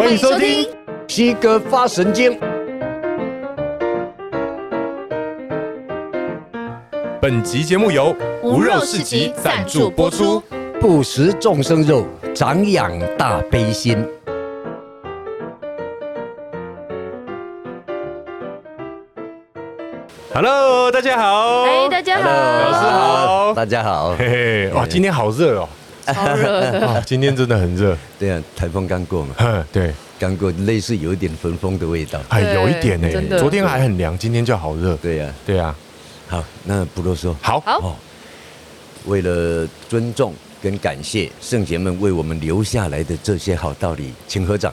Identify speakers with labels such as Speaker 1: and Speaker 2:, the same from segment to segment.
Speaker 1: 欢迎收听西哥发神经。
Speaker 2: 本集节目由无肉市集赞助播出。
Speaker 1: 不食众生肉，长养大悲心。
Speaker 2: Hello，大家好。
Speaker 3: 哎，大家好。
Speaker 2: 老师好，
Speaker 1: 大家好。
Speaker 2: 嘿嘿，哇，今天好热哦。
Speaker 3: 超热的。
Speaker 2: 今天真的很热。
Speaker 1: 对啊，台风刚过嘛。
Speaker 2: 嗯，对，
Speaker 1: 刚过，类似有一点焚风的味道。
Speaker 2: 哎，有一点呢。昨天还很凉，今天就好热。
Speaker 1: 对呀，
Speaker 2: 对呀。
Speaker 1: 好，那不多说。
Speaker 2: 好。
Speaker 3: 好。
Speaker 1: 为了尊重跟感谢圣贤们为我们留下来的这些好道理，请合掌。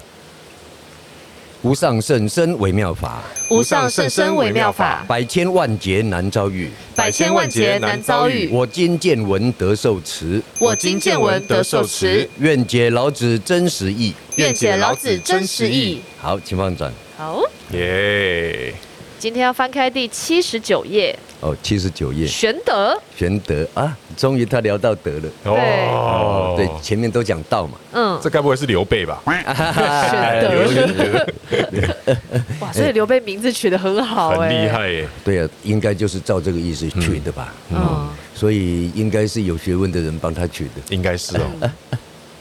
Speaker 1: 无上甚深微妙法，
Speaker 3: 无上甚深微妙法，
Speaker 1: 百千万劫难遭遇，
Speaker 3: 百千万劫难遭遇。
Speaker 1: 我今见闻得受持，
Speaker 3: 我今见闻得受持。
Speaker 1: 愿解老子真实意，
Speaker 3: 愿解老子真实意。
Speaker 1: 好，请放转。
Speaker 3: 好，
Speaker 2: 耶。
Speaker 3: 今天要翻开第七十九页。
Speaker 1: 哦，七十九页。
Speaker 3: 玄德。
Speaker 1: 玄德啊，终于他聊到德了。
Speaker 2: 哦，
Speaker 1: 对，前面都讲道嘛。
Speaker 3: 嗯，
Speaker 2: 这该不会是刘备吧？
Speaker 3: 玄德。哇，所以刘备名字取得很好，
Speaker 2: 很厉害耶。
Speaker 1: 对啊，应该就是照这个意思取的吧。
Speaker 3: 嗯，
Speaker 1: 所以应该是有学问的人帮他取的。
Speaker 2: 应该是哦。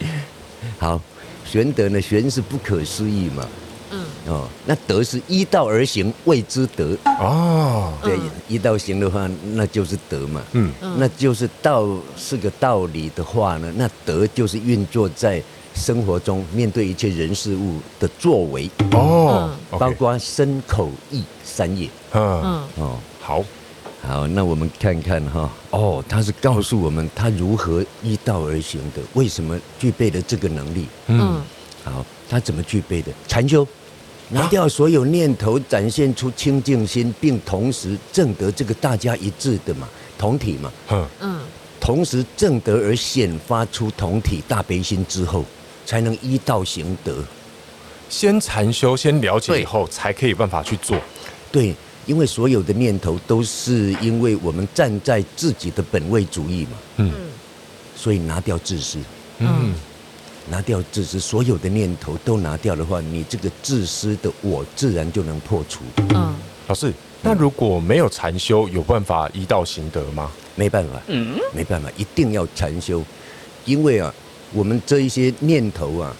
Speaker 1: 好，玄德呢，玄是不可思议嘛。
Speaker 3: 嗯
Speaker 1: 哦，那德是依道而行，谓之德。
Speaker 2: 哦，
Speaker 1: 对，依道行的话，那就是德嘛。
Speaker 2: 嗯，
Speaker 1: 那就是道是个道理的话呢，那德就是运作在生活中，面对一切人事物的作为。
Speaker 2: 哦，
Speaker 1: 包括身口意三业。
Speaker 2: 嗯
Speaker 3: 嗯
Speaker 1: 哦，
Speaker 2: 好，
Speaker 1: 好，那我们看看哈。哦，他是告诉我们他如何依道而行的，为什么具备了这个能力？
Speaker 3: 嗯，
Speaker 1: 好，他怎么具备的？禅修。拿掉所有念头，展现出清净心，并同时证得这个大家一致的嘛，同体嘛。
Speaker 2: 嗯
Speaker 3: 嗯。
Speaker 1: 同时证得而显发出同体大悲心之后，才能依道行德。
Speaker 2: 先禅修，先了解以后，才可以办法去做。
Speaker 1: 对，因为所有的念头都是因为我们站在自己的本位主义嘛。
Speaker 2: 嗯。
Speaker 1: 所以拿掉自私。
Speaker 2: 嗯。
Speaker 1: 拿掉自私，所有的念头都拿掉的话，你这个自私的我自然就能破除。
Speaker 3: 嗯，
Speaker 2: 老师，那如果没有禅修，有办法一道行德吗？
Speaker 1: 没办法，嗯，没办法，一定要禅修，因为啊，我们这一些念头啊，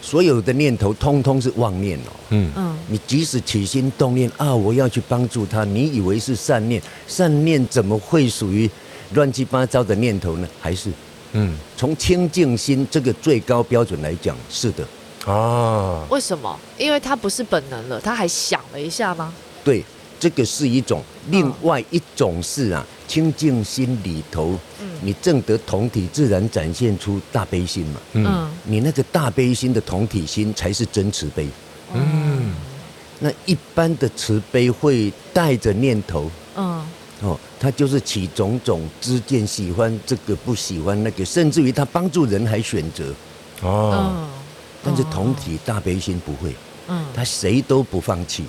Speaker 1: 所有的念头通通是妄念哦。
Speaker 2: 嗯
Speaker 3: 嗯，
Speaker 1: 你即使起心动念啊，我要去帮助他，你以为是善念，善念怎么会属于乱七八糟的念头呢？还是？
Speaker 2: 嗯，
Speaker 1: 从清净心这个最高标准来讲，是的。
Speaker 2: 啊，
Speaker 3: 为什么？因为他不是本能了，他还想了一下吗？
Speaker 1: 对，这个是一种另外一种是啊。清净心里头，你正得同体，自然展现出大悲心嘛。
Speaker 2: 嗯，
Speaker 1: 你那个大悲心的同体心才是真慈悲。
Speaker 2: 嗯，
Speaker 1: 那一般的慈悲会带着念头。
Speaker 3: 嗯。
Speaker 1: 哦，他就是起种种之见，喜欢这个不喜欢那个，甚至于他帮助人还选择。
Speaker 2: 哦，
Speaker 1: 但是同体大悲心不会，
Speaker 3: 嗯，
Speaker 1: 他谁都不放弃，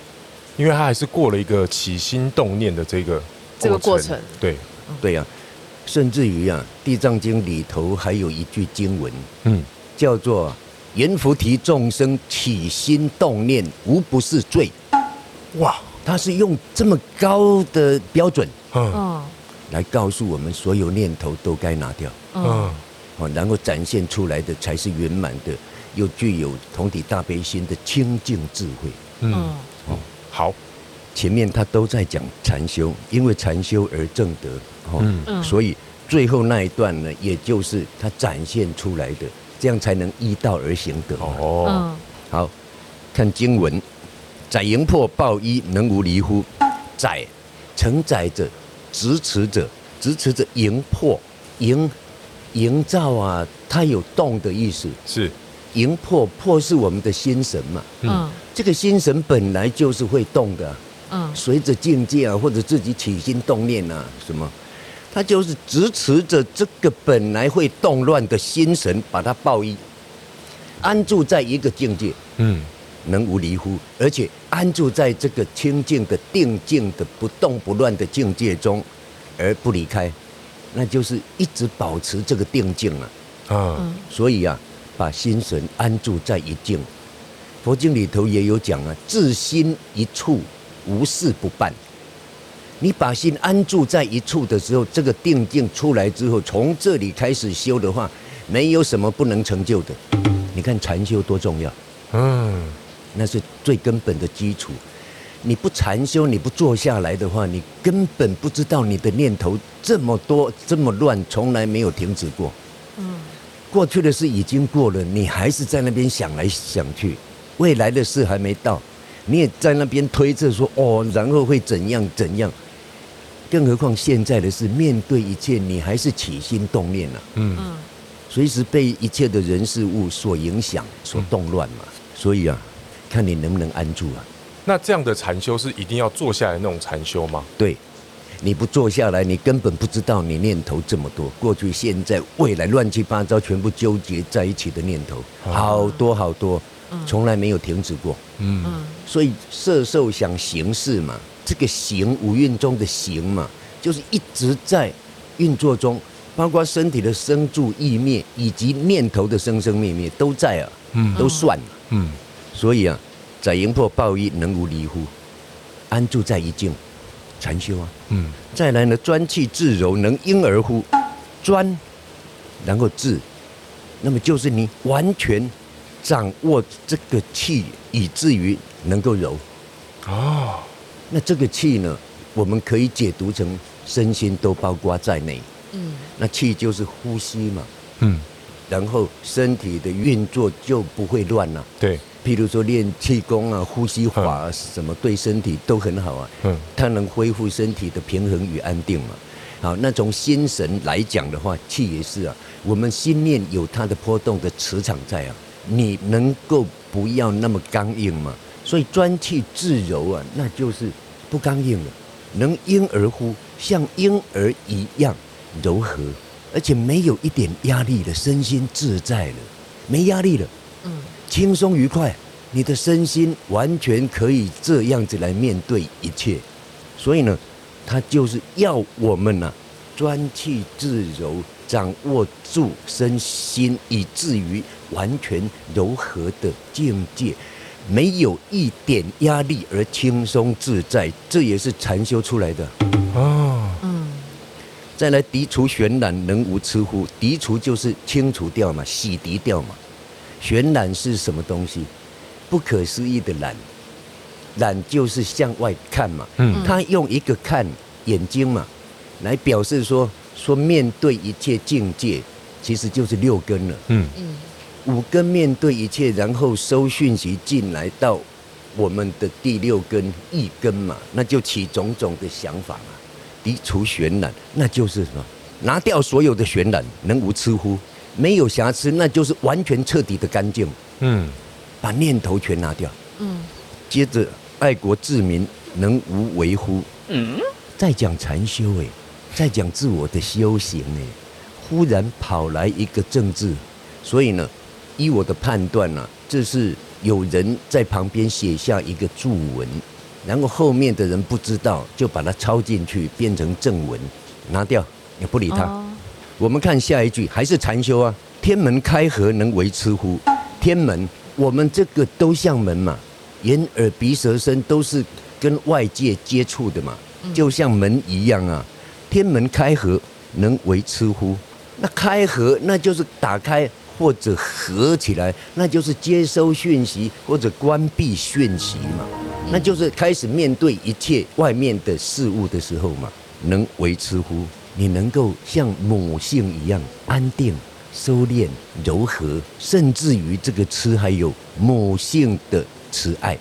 Speaker 2: 因为他还是过了一个起心动念的这个
Speaker 3: 这个过程。
Speaker 2: 对，
Speaker 1: 对呀，甚至于啊，《地藏经》里头还有一句经文，
Speaker 2: 嗯，
Speaker 1: 叫做“阎浮提众生起心动念，无不是罪”。哇！他是用这么高的标准，
Speaker 2: 嗯，
Speaker 1: 来告诉我们所有念头都该拿掉，
Speaker 2: 嗯，
Speaker 1: 哦，然后展现出来的才是圆满的，又具有同体大悲心的清净智慧，
Speaker 2: 嗯，哦，好，
Speaker 1: 前面他都在讲禅修，因为禅修而正德，哦，
Speaker 2: 嗯，
Speaker 1: 所以最后那一段呢，也就是他展现出来的，这样才能依道而行得。
Speaker 2: 哦，
Speaker 1: 好，看经文。载营破抱一，能无离乎？载承载着，支持着，支持着营破，营营造啊，它有动的意思。
Speaker 2: 是
Speaker 1: 营破破是我们的心神嘛。
Speaker 3: 嗯，
Speaker 1: 这个心神本来就是会动的。
Speaker 3: 嗯，
Speaker 1: 随着境界啊，或者自己起心动念啊，什么，它就是支持着这个本来会动乱的心神，把它抱一，安住在一个境界。
Speaker 2: 嗯。
Speaker 1: 能无离乎？而且安住在这个清净的定静的不动不乱的境界中，而不离开，那就是一直保持这个定境啊。
Speaker 2: 啊，
Speaker 1: 所以啊，把心神安住在一境，佛经里头也有讲啊，至心一处，无事不办。你把心安住在一处的时候，这个定境出来之后，从这里开始修的话，没有什么不能成就的。你看禅修多重要，嗯，那是最根本的基础。你不禅修，你不坐下来的话，你根本不知道你的念头这么多这么乱，从来没有停止过。嗯，过去的事已经过了，你还是在那边想来想去，未来的事还没到，你也在那边推测说哦，然后会怎样怎样。更何况现在的事，面对一切，你还是起心动念了。嗯，随时被一切的人事物所影响、所动乱嘛。所以啊，看你能不能安住啊。
Speaker 2: 那这样的禅修是一定要坐下来那种禅修吗？
Speaker 1: 对，你不坐下来，你根本不知道你念头这么多，过去、现在、未来乱七八糟，全部纠结在一起的念头，好多好多，从来没有停止过。嗯，所以色受想行识嘛。这个行五蕴中的行嘛，就是一直在运作中，包括身体的生住意灭，以及念头的生生灭灭都在啊，嗯，都算了，嗯，所以啊，载营破抱一能无离乎？安住在一境，禅修啊，嗯，再来呢，专气自柔能婴儿乎？专，然后自，那么就是你完全掌握这个气，以至于能够柔，哦。那这个气呢，我们可以解读成身心都包括在内。嗯，那气就是呼吸嘛。嗯，然后身体的运作就不会乱了。对，譬如说练气功啊、呼吸法啊，什么对身体都很好啊。嗯，它能恢复身体的平衡与安定嘛。好，那从心神来讲的话，气也是啊。我们心念有它的波动的磁场在啊，你能够不要那么刚硬嘛？所以专气致柔啊，那就是不刚硬了，能婴儿乎，像婴儿一样柔和，而且没有一点压力了，身心自在了，没压力了，嗯，轻松愉快，你的身心完全可以这样子来面对一切。所以呢，他就是要我们呢、啊，专气自柔，掌握住身心，以至于完全柔和的境界。没有一点压力而轻松自在，这也是禅修出来的哦。嗯，再来涤除玄览，能无痴乎？涤除就是清除掉嘛，洗涤掉嘛。玄览是什么东西？不可思议的览，览就是向外看嘛。嗯，他用一个看眼睛嘛，来表示说说面对一切境界，其实就是六根了。嗯嗯。五根面对一切，然后收讯息进来到我们的第六根一根嘛，那就起种种的想法嘛。涤除玄览，那就是什么？拿掉所有的玄览，能无痴乎？没有瑕疵，那就是完全彻底的干净。嗯，把念头全拿掉。嗯，接着爱国治民，能无为乎？嗯，再讲禅修哎，再讲自我的修行哎，忽然跑来一个政治，所以呢。依我的判断呢、啊，这是有人在旁边写下一个注文，然后后面的人不知道，就把它抄进去变成正文，拿掉也不理他。Oh. 我们看下一句，还是禅修啊。天门开合，能为痴乎？天门，我们这个都像门嘛，眼耳鼻舌身都是跟外界接触的嘛，就像门一样啊。天门开合，能为痴乎？那开合，那就是打开。或者合起来，那就是接收讯息或者关闭讯息嘛，那就是开始面对一切外面的事物的时候嘛。能为痴乎？你能够像母性一样安定、收敛、柔和，甚至于这个痴还有母性的慈爱。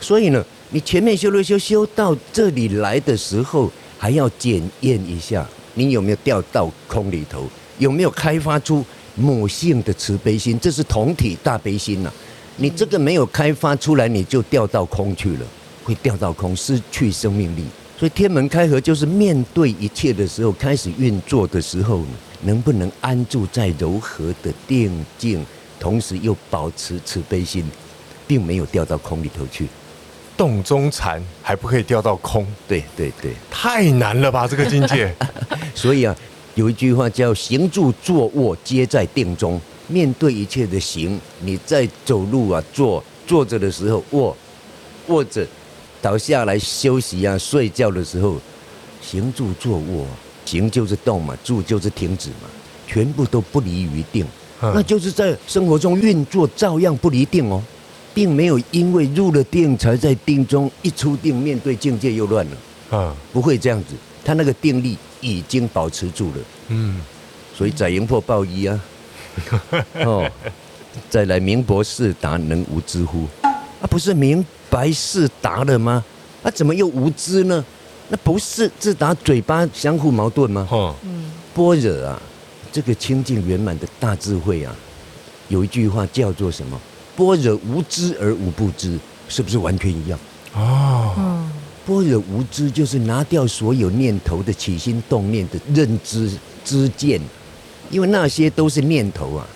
Speaker 1: 所以呢，你前面修了修修到这里来的时候，还要检验一下你有没有掉到空里头，有没有开发出。母性的慈悲心，这是同体大悲心呐、你这个没有开发出来，你就掉到空去了，会掉到空，失去生命力。所以天门开合，就是面对一切的时候，开始运作的时候，能不能安住在柔和的定境，同时又保持慈悲心，并没有掉到空里头去。
Speaker 2: 洞中禅还不可以掉到空？
Speaker 1: 对对对，
Speaker 2: 太难了吧这个境界。
Speaker 1: 所以啊。有一句话叫“行住坐卧皆在定中”，面对一切的行，你在走路啊、坐坐着的时候卧，卧着倒下来休息啊，睡觉的时候行住坐卧，行就是动嘛，住就是停止嘛，全部都不离于定，那就是在生活中运作照样不离定哦，并没有因为入了定才在定中，一出定面对境界又乱了，啊，不会这样子，他那个定力已经保持住了，嗯，所以载营破抱一啊，哦。再来明博士达能无知乎？啊，不是明白是达了吗？啊，怎么又无知呢？那不是自打嘴巴相互矛盾吗？嗯，般若啊，这个清净圆满的大智慧啊，有一句话叫做什么？般若无知而无不知，是不是完全一样？哦，般若无知就是拿掉所有念头的起心动念的认知之见，因为那些都是念头啊。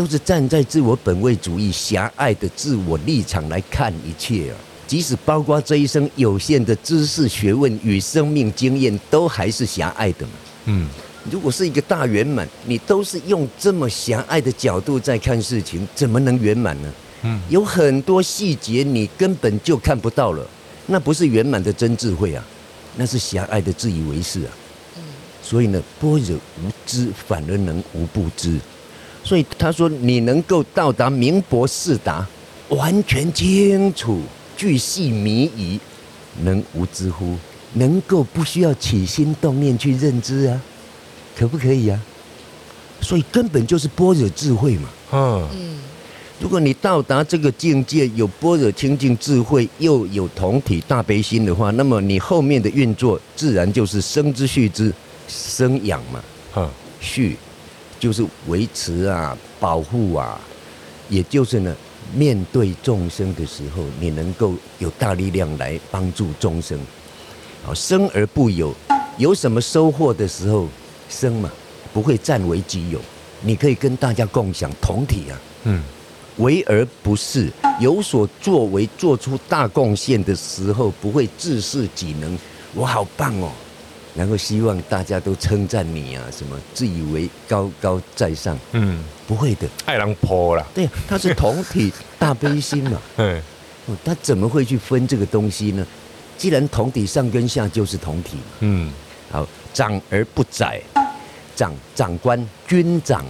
Speaker 1: 都是站在自我本位主义狭隘的自我立场来看一切啊，即使包括这一生有限的知识、学问与生命经验，都还是狭隘的嘛。嗯，如果是一个大圆满，你都是用这么狭隘的角度在看事情，怎么能圆满呢？嗯，有很多细节你根本就看不到了，那不是圆满的真智慧啊，那是狭隘的自以为是啊。嗯，所以呢，般若无知，反而能无不知。所以他说：“你能够到达明博四达，完全清楚，巨细靡遗，能无知乎？能够不需要起心动念去认知啊？可不可以啊？所以根本就是般若智慧嘛。嗯，如果你到达这个境界，有般若清净智慧，又有同体大悲心的话，那么你后面的运作自然就是生之畜之，生养嘛。哈，畜。”就是维持啊，保护啊，也就是呢，面对众生的时候，你能够有大力量来帮助众生。好，生而不有，有什么收获的时候，生嘛，不会占为己有，你可以跟大家共享同体啊。嗯，为而不是，有所作为，做出大贡献的时候，不会自恃己能，我好棒哦。然后希望大家都称赞你啊，什么自以为高高在上，嗯，不会的，
Speaker 2: 爱人破了，
Speaker 1: 对，他是同体大悲心嘛，嗯，他怎么会去分这个东西呢？既然同体上跟下就是同体。嘛，嗯，好，长而不宰，长长官军长，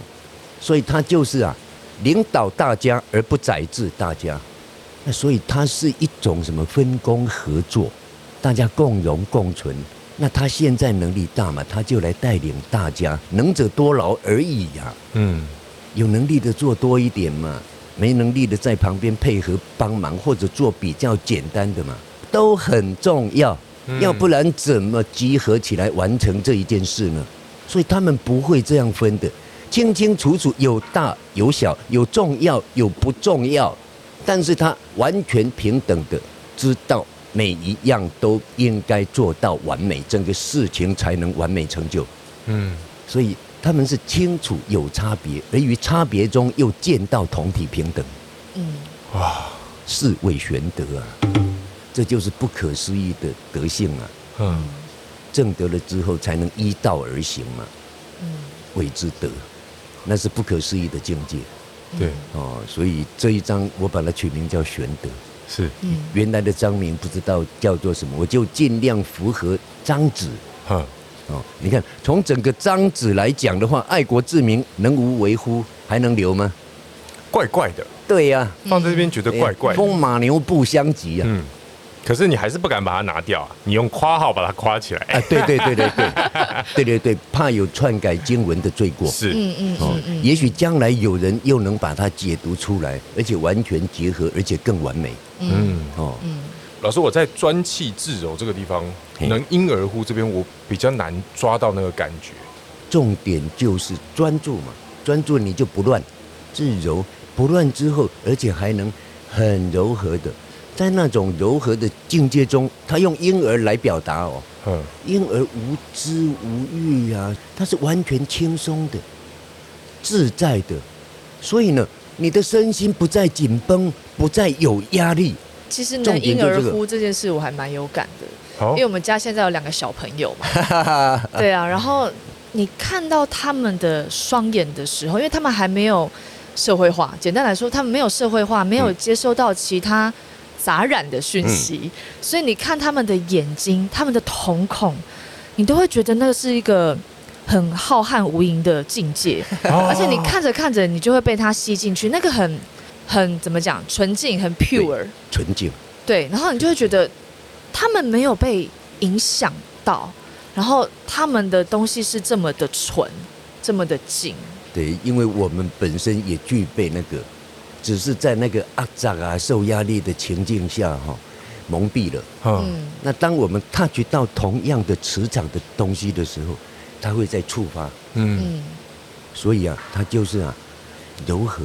Speaker 1: 所以他就是啊，领导大家而不宰制大家，那所以他是一种什么分工合作，大家共荣共存。那他现在能力大嘛？他就来带领大家，能者多劳而已呀、啊。嗯，有能力的做多一点嘛，没能力的在旁边配合帮忙或者做比较简单的嘛，都很重要。要不然怎么集合起来完成这一件事呢？所以他们不会这样分的，清清楚楚，有大有小，有重要有不重要，但是他完全平等的知道。每一样都应该做到完美，整个事情才能完美成就。嗯，所以他们是清楚有差别，而于差别中又见到同体平等。嗯，哇，是谓玄德啊，这就是不可思议的德性啊。嗯，正德了之后才能依道而行嘛。嗯，谓之德，那是不可思议的境界。对，哦，所以这一章我把它取名叫玄德。是，原来的张名不知道叫做什么，我就尽量符合张子。哈，哦，你看，从整个章子来讲的话，爱国志民能无为乎？还能留吗？
Speaker 2: 怪怪的。
Speaker 1: 对呀，
Speaker 2: 放在这边觉得怪怪的。
Speaker 1: 风马牛不相及啊。嗯。
Speaker 2: 可是你还是不敢把它拿掉啊！你用夸号把它夸起来。
Speaker 1: 啊，对对对对对，对对 对，怕有篡改经文的罪过。是，嗯嗯哦，也许将来有人又能把它解读出来，而且完全结合，而且更完美。嗯
Speaker 2: 哦，嗯，老师，我在专气致柔这个地方，能婴儿乎这边我比较难抓到那个感觉。
Speaker 1: 重点就是专注嘛，专注你就不乱，自柔不乱之后，而且还能很柔和的。在那种柔和的境界中，他用婴儿来表达哦，婴儿无知无欲啊，他是完全轻松的、自在的，所以呢，你的身心不再紧绷，不再有压力。
Speaker 3: 其实呢婴儿哭这件事，我还蛮有感的，因为我们家现在有两个小朋友嘛，对啊，然后你看到他们的双眼的时候，因为他们还没有。社会化。简单来说，他们没有社会化，没有接收到其他杂染的讯息，嗯、所以你看他们的眼睛、他们的瞳孔，你都会觉得那是一个很浩瀚无垠的境界。哦、而且你看着看着，你就会被它吸进去，那个很很怎么讲，纯净，很 pure，
Speaker 1: 纯净。
Speaker 3: 对，然后你就会觉得他们没有被影响到，然后他们的东西是这么的纯，这么的净。
Speaker 1: 对，因为我们本身也具备那个，只是在那个压榨啊、受压力的情境下哈、哦，蒙蔽了。嗯。那当我们 touch 到同样的磁场的东西的时候，它会再触发。嗯。所以啊，它就是啊，柔和。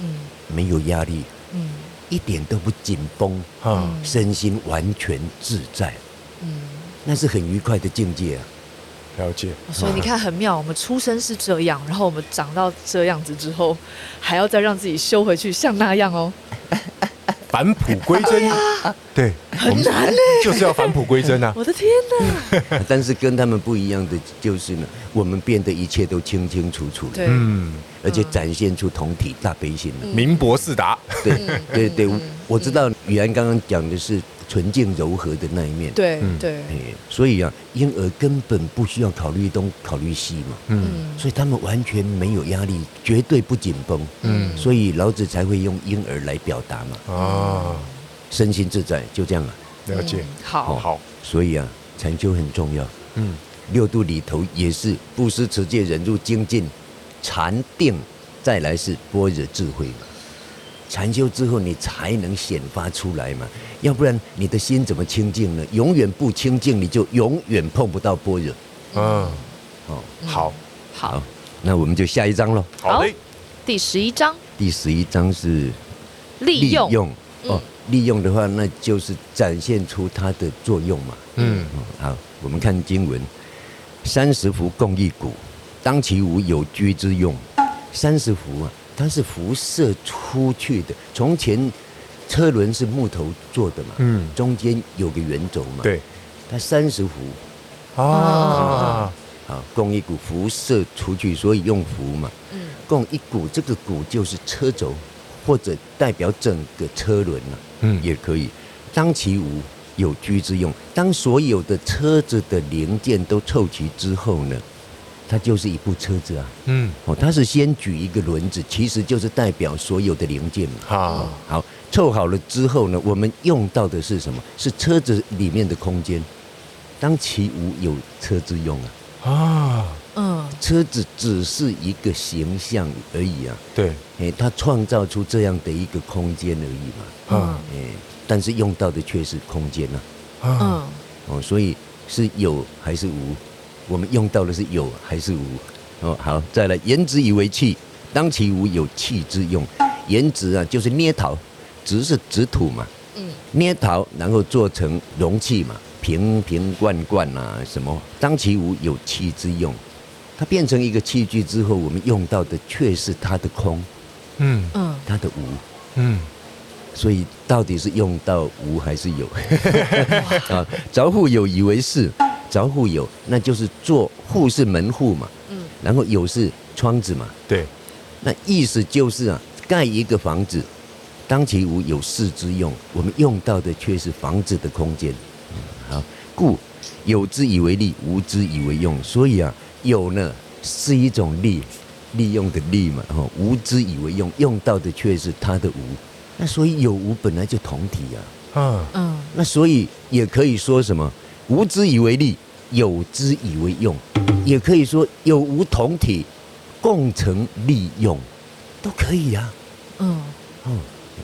Speaker 1: 嗯。没有压力。嗯。一点都不紧绷。嗯。身心完全自在。嗯。那是很愉快的境界啊。
Speaker 2: 了解，
Speaker 3: 所以你看很妙，我们出生是这样，然后我们长到这样子之后，还要再让自己修回去像那样哦，
Speaker 2: 返璞归真，对，
Speaker 3: 很难嘞，
Speaker 2: 就是要返璞归真啊！
Speaker 3: 我的天哪！
Speaker 1: 但是跟他们不一样的就是呢，我们变得一切都清清楚楚，
Speaker 3: 对，嗯，
Speaker 1: 而且展现出同体大悲心了，
Speaker 2: 明博四达，
Speaker 1: 对对对，我知道语言刚刚讲的是。纯净柔和的那一面，
Speaker 3: 对对，
Speaker 1: 所以啊，婴儿根本不需要考虑东考虑西嘛，嗯，所以他们完全没有压力，绝对不紧绷，嗯，所以老子才会用婴儿来表达嘛，啊，身心自在，就这样啊，
Speaker 2: 了解，
Speaker 3: 好，
Speaker 2: 好，
Speaker 1: 所以啊，禅修很重要，嗯，六度里头也是布施、持戒、忍辱、精进、禅定，再来是般若智慧嘛。禅修之后，你才能显发出来嘛，要不然你的心怎么清净呢？永远不清净，你就永远碰不到般若。嗯，
Speaker 2: 哦，好，
Speaker 3: 好，
Speaker 1: 那我们就下一章喽。
Speaker 2: 好嘞，
Speaker 3: 第十一章。
Speaker 1: 第十一章是
Speaker 3: 利用。
Speaker 1: 利用哦，利用的话，那就是展现出它的作用嘛。嗯，好，我们看经文：三十辐共一股，当其无，有居之用。三十辐啊。它是辐射出去的。从前车轮是木头做的嘛，嗯，中间有个圆轴嘛，
Speaker 2: 对，
Speaker 1: 它三十伏啊，好，共一股辐射出去，所以用辐嘛，嗯，共一股，这个股就是车轴，或者代表整个车轮了，嗯，也可以。当其无，有居之用。当所有的车子的零件都凑齐之后呢？它就是一部车子啊，嗯，哦，它是先举一个轮子，其实就是代表所有的零件嘛。好，好，凑好了之后呢，我们用到的是什么？是车子里面的空间。当其无，有车之用啊。啊，嗯，车子只是一个形象而已啊。
Speaker 2: 对，
Speaker 1: 哎，它创造出这样的一个空间而已嘛。嗯，哎，但是用到的却是空间呐。嗯，哦，所以是有还是无？我们用到的是有还是无？哦，好，再来，言之以为器，当其无，有器之用。言之啊，就是捏陶，纸是纸土嘛，嗯，捏陶然后做成容器嘛，瓶瓶罐罐啊什么，当其无，有器之用。它变成一个器具之后，我们用到的却是它的空，嗯。嗯，它的无，嗯，所以到底是用到无还是有？啊，着户有以为是，着户有，那就是做户是门户嘛，嗯，然后有是窗子嘛，
Speaker 2: 对，
Speaker 1: 那意思就是啊，盖一个房子，当其无，有室之用，我们用到的却是房子的空间，嗯，好，故有之以为利，无之以为用，所以啊，有呢是一种利，利用的利嘛，哈，无之以为用，用到的却是它的无，那所以有无本来就同体啊，嗯嗯，那所以也可以说什么，无之以为利。有之以为用，也可以说有无同体，共成利用，都可以啊。嗯，哦，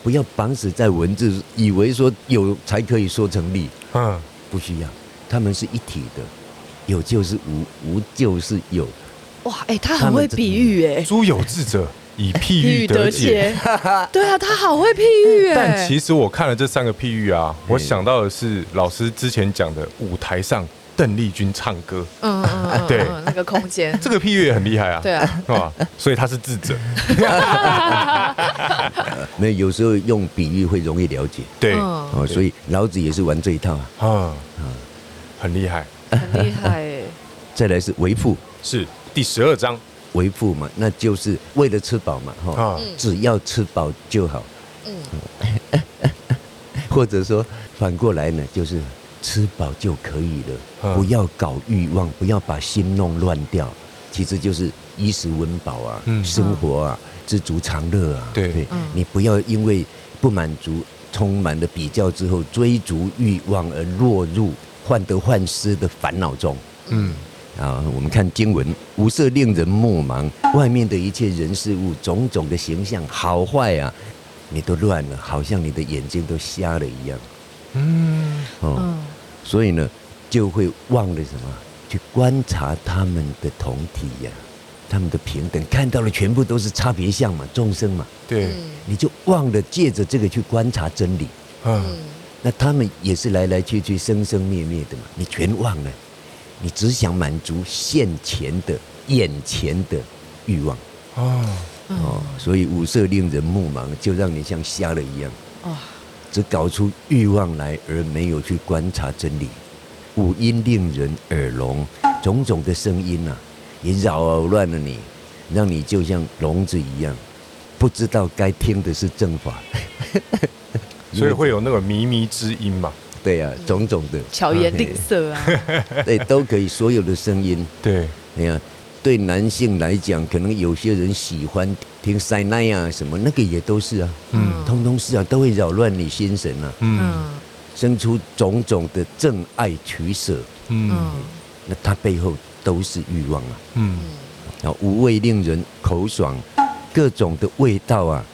Speaker 1: 不要绑死在文字，以为说有才可以说成立。嗯，不需要，他们是一体的，有就是无，无就是有。
Speaker 3: 哇，哎、欸，他很会比喻哎。
Speaker 2: 诸有智者以譬喻得 解。
Speaker 3: 对啊，他好会譬喻哎。
Speaker 2: 但其实我看了这三个譬喻啊，我想到的是老师之前讲的舞台上。邓丽君唱歌，嗯，
Speaker 3: 嗯对，那个空间，
Speaker 2: 这个譬喻也很厉害啊，
Speaker 3: 对啊，
Speaker 2: 是吧？所以他是智者，
Speaker 1: 没有，有时候用比喻会容易了解，
Speaker 2: 对，
Speaker 1: 哦，所以老子也是玩这一套啊，啊，
Speaker 2: 很厉害，
Speaker 3: 很厉害。
Speaker 1: 再来是为父，
Speaker 2: 是第十二章，
Speaker 1: 为富嘛，那就是为了吃饱嘛，哈、
Speaker 2: 啊，
Speaker 1: 只要吃饱就好。
Speaker 3: 嗯，
Speaker 1: 或者说反过来呢，就是吃饱就可以了，不要搞欲望，不要把心弄乱掉。其实就是衣食温饱啊，生活啊，知足常乐啊。
Speaker 2: 对，
Speaker 1: 对，你不要因为不满足，充满了比较之后，追逐欲望而落入患得患失的烦恼中。嗯。啊，我们看经文，五色令人目盲，外面的一切人事物，种种的形象，好坏啊，你都乱了，好像你的眼睛都瞎了一样。嗯，哦，所以呢，就会忘了什么，去观察他们的同体呀、啊，他们的平等，看到了全部都是差别相嘛，众生嘛。
Speaker 2: 对，
Speaker 1: 你就忘了借着这个去观察真理。嗯，那他们也是来来去去，生生灭灭的嘛，你全忘了。你只想满足现前的、眼前的欲望。哦。哦，所以五色令人目盲，就让你像瞎了一样。哦，只搞出欲望来，而没有去观察真理。五音令人耳聋，种种的声音呐、啊，也扰乱了你，让你就像聋子一样，不知道该听的是正法，
Speaker 2: 所以会有那个靡靡之音嘛。
Speaker 1: 对呀、啊，种种的
Speaker 3: 巧言令色啊，
Speaker 1: 对，都可以。所有的声音，
Speaker 2: 对，
Speaker 1: 哎呀，对男性来讲，可能有些人喜欢听塞奈啊什么，那个也都是啊，嗯，通通是啊，都会扰乱你心神啊，嗯，生出种种的正爱取舍，嗯，那它背后都是欲望啊，嗯，然后五味令人口爽，各种的味道啊，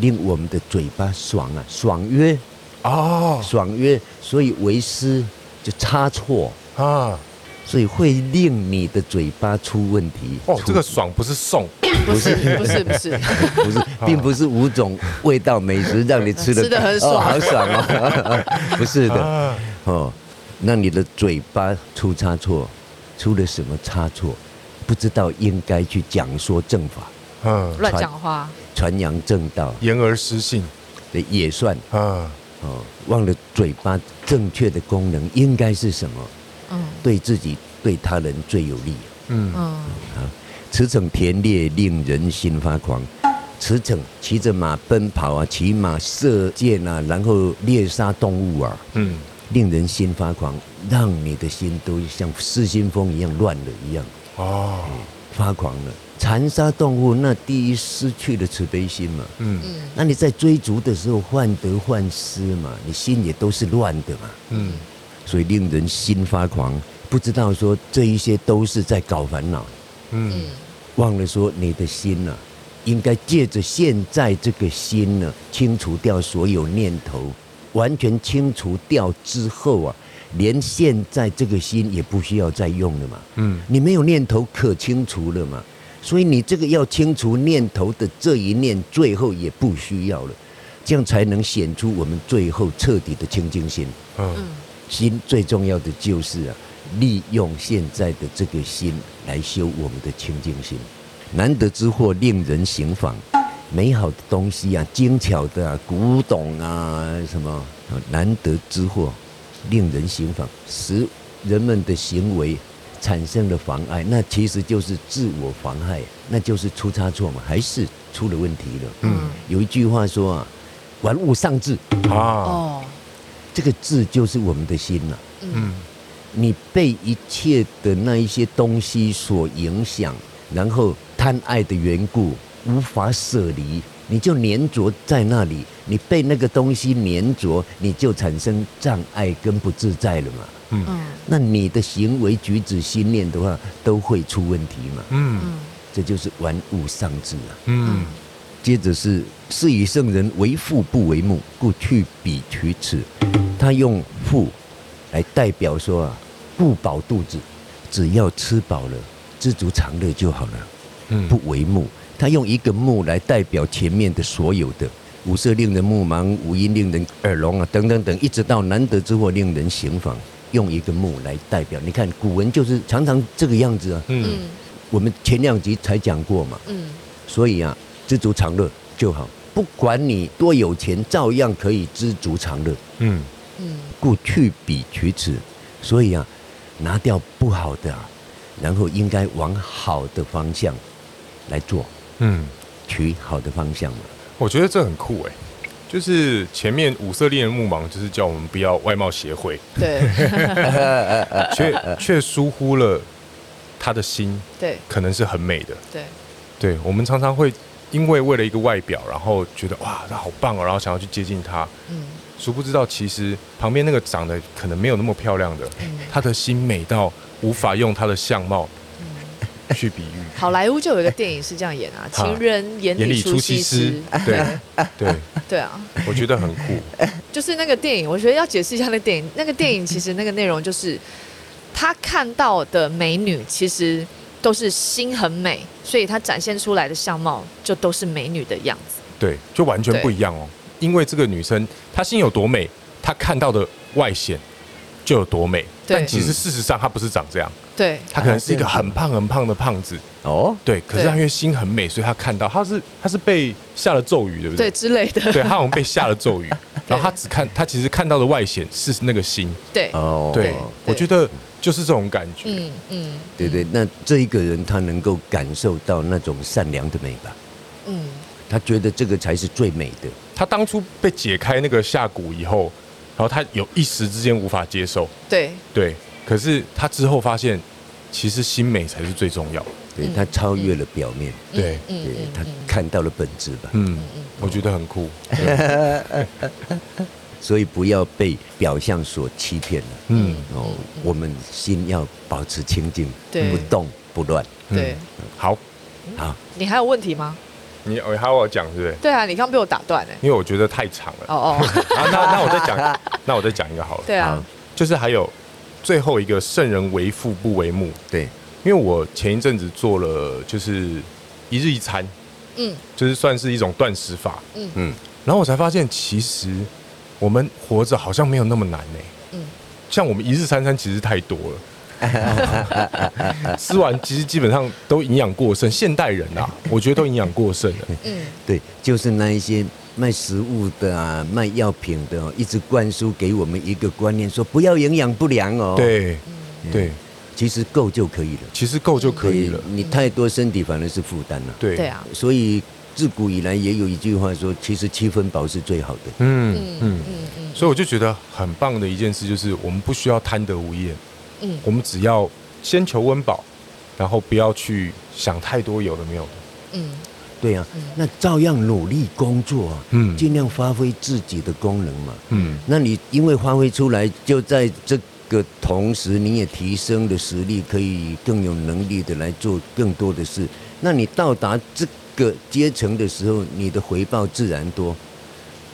Speaker 1: 令我们的嘴巴爽啊，爽约。哦，爽约，所以为师就差错。啊，所以会令你的嘴巴出问题。
Speaker 2: 哦，这个爽不是送，
Speaker 3: 不是不是不是
Speaker 1: 不是，并不是五种味道美食让你吃的
Speaker 3: 吃的很爽，
Speaker 1: 好爽哦，不是的哦，那你的嘴巴出差错，出了什么差错？不知道应该去讲说正法，
Speaker 3: 嗯，乱讲话，
Speaker 1: 传扬正道，
Speaker 2: 言而失信，
Speaker 1: 对，也算啊。哦，忘了嘴巴正确的功能应该是什么？嗯，对自己对他人最有利。嗯嗯，啊，驰骋田猎令人心发狂，驰骋骑着马奔跑啊，骑马射箭啊，然后猎杀动物啊，嗯，令人心发狂，让你的心都像失心疯一样乱了一样。哦，发狂了。残杀动物，那第一失去了慈悲心嘛。嗯，那你在追逐的时候患得患失嘛，你心也都是乱的嘛。嗯，所以令人心发狂，不知道说这一些都是在搞烦恼。嗯，忘了说你的心呢、啊，应该借着现在这个心呢，清除掉所有念头，完全清除掉之后啊，连现在这个心也不需要再用了嘛。嗯，你没有念头可清除了嘛。所以你这个要清除念头的这一念，最后也不需要了，这样才能显出我们最后彻底的清净心。嗯，心最重要的就是啊，利用现在的这个心来修我们的清净心。难得之货令人行妨，美好的东西啊，精巧的啊，古董啊，什么难得之货，令人行妨，使人们的行为。产生了妨碍，那其实就是自我妨害，那就是出差错嘛，还是出了问题了。嗯，有一句话说啊，“玩物丧志”啊，哦，这个字就是我们的心呐。嗯，你被一切的那一些东西所影响，然后贪爱的缘故无法舍离，你就粘着在那里，你被那个东西粘着，你就产生障碍跟不自在了嘛。嗯，那你的行为举止、心念的话，都会出问题嘛。嗯，这就是玩物丧志啊。嗯，接着是是以圣人为父不为目，故去彼取此。他用腹来代表说啊，不饱肚子，只要吃饱了，知足常乐就好了。嗯，不为目，他用一个目来代表前面的所有的五色令人目盲，五音令人耳聋啊，等等等，一直到难得之货令人行妨。用一个目来代表，你看古文就是常常这个样子啊。嗯，我们前两集才讲过嘛。嗯，所以啊，知足常乐就好，不管你多有钱，照样可以知足常乐。嗯嗯，故去彼取此，所以啊，拿掉不好的，然后应该往好的方向来做，
Speaker 2: 嗯，
Speaker 1: 取好的方向嘛。
Speaker 2: 我觉得这很酷哎，就是前面五色恋人木芒就是叫我们不要外貌协会，
Speaker 3: 对，
Speaker 2: 却却疏忽了他的心，
Speaker 3: 对，
Speaker 2: 可能是很美的，
Speaker 3: 对，
Speaker 2: 对，我们常常会因为为了一个外表，然后觉得哇，他好棒哦，然后想要去接近他，
Speaker 3: 嗯，
Speaker 2: 殊不知道其实旁边那个长得可能没有那么漂亮的，
Speaker 3: 嗯
Speaker 2: 他的心美到无法用他的相貌去比喻。
Speaker 3: 好莱坞就有一个电影是这样演啊，情人眼里出西施，
Speaker 2: 对 对
Speaker 3: 对啊，
Speaker 2: 我觉得很酷。
Speaker 3: 就是那个电影，我觉得要解释一下那个电影。那个电影其实那个内容就是，他看到的美女其实都是心很美，所以他展现出来的相貌就都是美女的样子。
Speaker 2: 对，就完全不一样哦。因为这个女生她心有多美，她看到的外显就有多美。但其实事实上她不是长这样，
Speaker 3: 对，
Speaker 2: 她可能是一个很胖很胖的胖子。
Speaker 1: 哦，
Speaker 2: 对，可是她因为心很美，所以她看到她是她是被下了咒语，对不对？
Speaker 3: 对之类的。
Speaker 2: 对，她好像被下了咒语，然后她只看她其实看到的外显是那个心。
Speaker 3: 对，
Speaker 1: 哦，
Speaker 2: 对，我觉得就是这种感觉。
Speaker 3: 嗯嗯，
Speaker 1: 对对，那这一个人他能够感受到那种善良的美吧？
Speaker 3: 嗯，
Speaker 1: 他觉得这个才是最美的。
Speaker 2: 他当初被解开那个下蛊以后，然后他有一时之间无法接受，
Speaker 3: 对
Speaker 2: 对，可是他之后发现，其实心美才是最重要。
Speaker 1: 对他超越了表面，
Speaker 2: 对，
Speaker 3: 嗯
Speaker 1: 对他看到了本质吧。
Speaker 2: 嗯，我觉得很酷。
Speaker 1: 所以不要被表象所欺骗了。
Speaker 2: 嗯，
Speaker 1: 哦，我们心要保持清
Speaker 3: 净，
Speaker 1: 不动不乱。
Speaker 3: 对。
Speaker 2: 好，
Speaker 1: 好，
Speaker 3: 你还有问题吗？
Speaker 2: 你我还要讲是不是？
Speaker 3: 对啊，你刚被我打断哎。
Speaker 2: 因为我觉得太长了。
Speaker 3: 哦哦。
Speaker 2: 啊，那那我再讲，那我再讲一个好了。
Speaker 3: 对啊。
Speaker 2: 就是还有最后一个圣人为父不为目。
Speaker 1: 对，
Speaker 2: 因为我前一阵子做了就是一日一餐，
Speaker 3: 嗯，
Speaker 2: 就是算是一种断食法。
Speaker 3: 嗯
Speaker 1: 嗯，
Speaker 2: 然后我才发现，其实我们活着好像没有那么难呢。
Speaker 3: 嗯，
Speaker 2: 像我们一日三餐其实太多了。吃完其实基本上都营养过剩，现代人啊，我觉得都营养过剩了。
Speaker 3: 嗯，
Speaker 1: 对，就是那一些卖食物的啊，卖药品的、哦，一直灌输给我们一个观念，说不要营养不良哦。
Speaker 2: 对，对，
Speaker 1: 其实够就可以了，
Speaker 2: 其实够就可以了。
Speaker 1: 你太多身体反而是负担了。
Speaker 2: 对，
Speaker 3: 对啊。
Speaker 1: 所以自古以来也有一句话说，其实七分饱是最好的。
Speaker 2: 嗯嗯嗯嗯。所以我就觉得很棒的一件事，就是我们不需要贪得无厌。嗯，我们只要先求温饱，然后不要去想太多有的没有的。
Speaker 3: 嗯，
Speaker 1: 对啊，那照样努力工作啊，
Speaker 2: 嗯，
Speaker 1: 尽量发挥自己的功能嘛。
Speaker 2: 嗯，
Speaker 1: 那你因为发挥出来，就在这个同时，你也提升了实力，可以更有能力的来做更多的事。那你到达这个阶层的时候，你的回报自然多。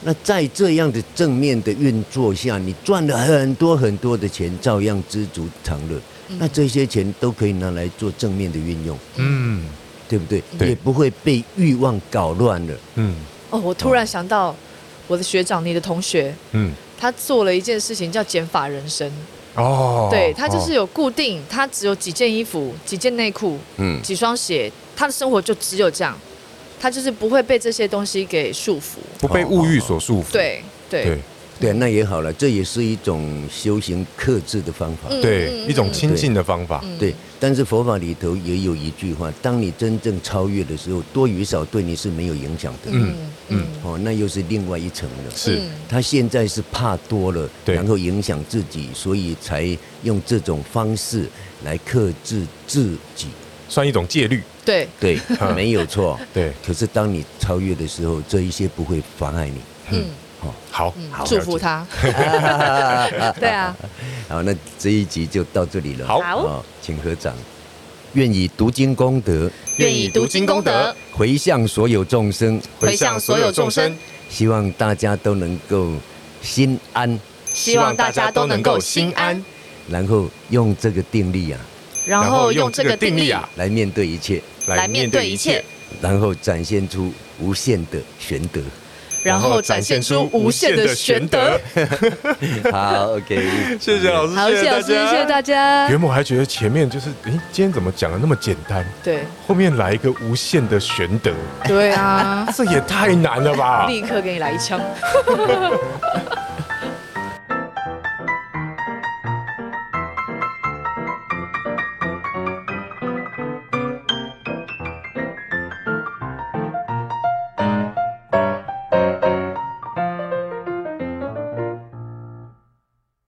Speaker 1: 那在这样的正面的运作下，你赚了很多很多的钱，照样知足常乐。那这些钱都可以拿来做正面的运用，
Speaker 2: 嗯，
Speaker 1: 对不对？
Speaker 2: 对
Speaker 1: 也不会被欲望搞乱了。
Speaker 2: 嗯，
Speaker 3: 哦，我突然想到我的学长，你的同学，
Speaker 2: 嗯，
Speaker 3: 他做了一件事情叫减法人生。
Speaker 2: 哦，
Speaker 3: 对，他就是有固定，他只有几件衣服、几件内裤、
Speaker 1: 嗯，
Speaker 3: 几双鞋，他的生活就只有这样。他就是不会被这些东西给束缚，
Speaker 2: 不被物欲所束缚。
Speaker 3: 对对
Speaker 2: 对
Speaker 1: 对，那也好了，这也是一种修行克制的方法。
Speaker 2: 对，一种亲近的方法。
Speaker 1: 对，但是佛法里头也有一句话：当你真正超越的时候，多与少对你是没有影响的。
Speaker 2: 嗯嗯，
Speaker 1: 哦，那又是另外一层了。
Speaker 2: 是，
Speaker 1: 他现在是怕多了，然后影响自己，所以才用这种方式来克制自己。
Speaker 2: 算一种戒律，
Speaker 3: 对
Speaker 1: 对，没有错，
Speaker 2: 对。
Speaker 1: 可是当你超越的时候，这一些不会妨碍你。
Speaker 3: 嗯，
Speaker 2: 好，好，
Speaker 3: 祝福他。对啊。
Speaker 1: 好，那这一集就到这里了。
Speaker 2: 好，
Speaker 1: 请合掌。愿以读经功德，
Speaker 3: 愿以读经功德，
Speaker 1: 回向所有众生，
Speaker 3: 回向所有众生。
Speaker 1: 希望大家都能够心安，
Speaker 3: 希望大家都能够心安，
Speaker 1: 然后用这个定力啊。
Speaker 3: 然后用这个定力啊，
Speaker 1: 来面对一切，
Speaker 3: 来面对一切，
Speaker 1: 然后展现出无限的玄德，
Speaker 3: 然后展现出无限的玄德。
Speaker 1: 好，OK，
Speaker 2: 谢谢老师，
Speaker 3: 好，谢谢老师，谢谢大家。
Speaker 2: 原本我还觉得前面就是，诶，今天怎么讲的那么简单？
Speaker 3: 对，
Speaker 2: 后面来一个无限的玄德。
Speaker 3: 对啊，
Speaker 2: 这也太难了吧！
Speaker 3: 立刻给你来一枪。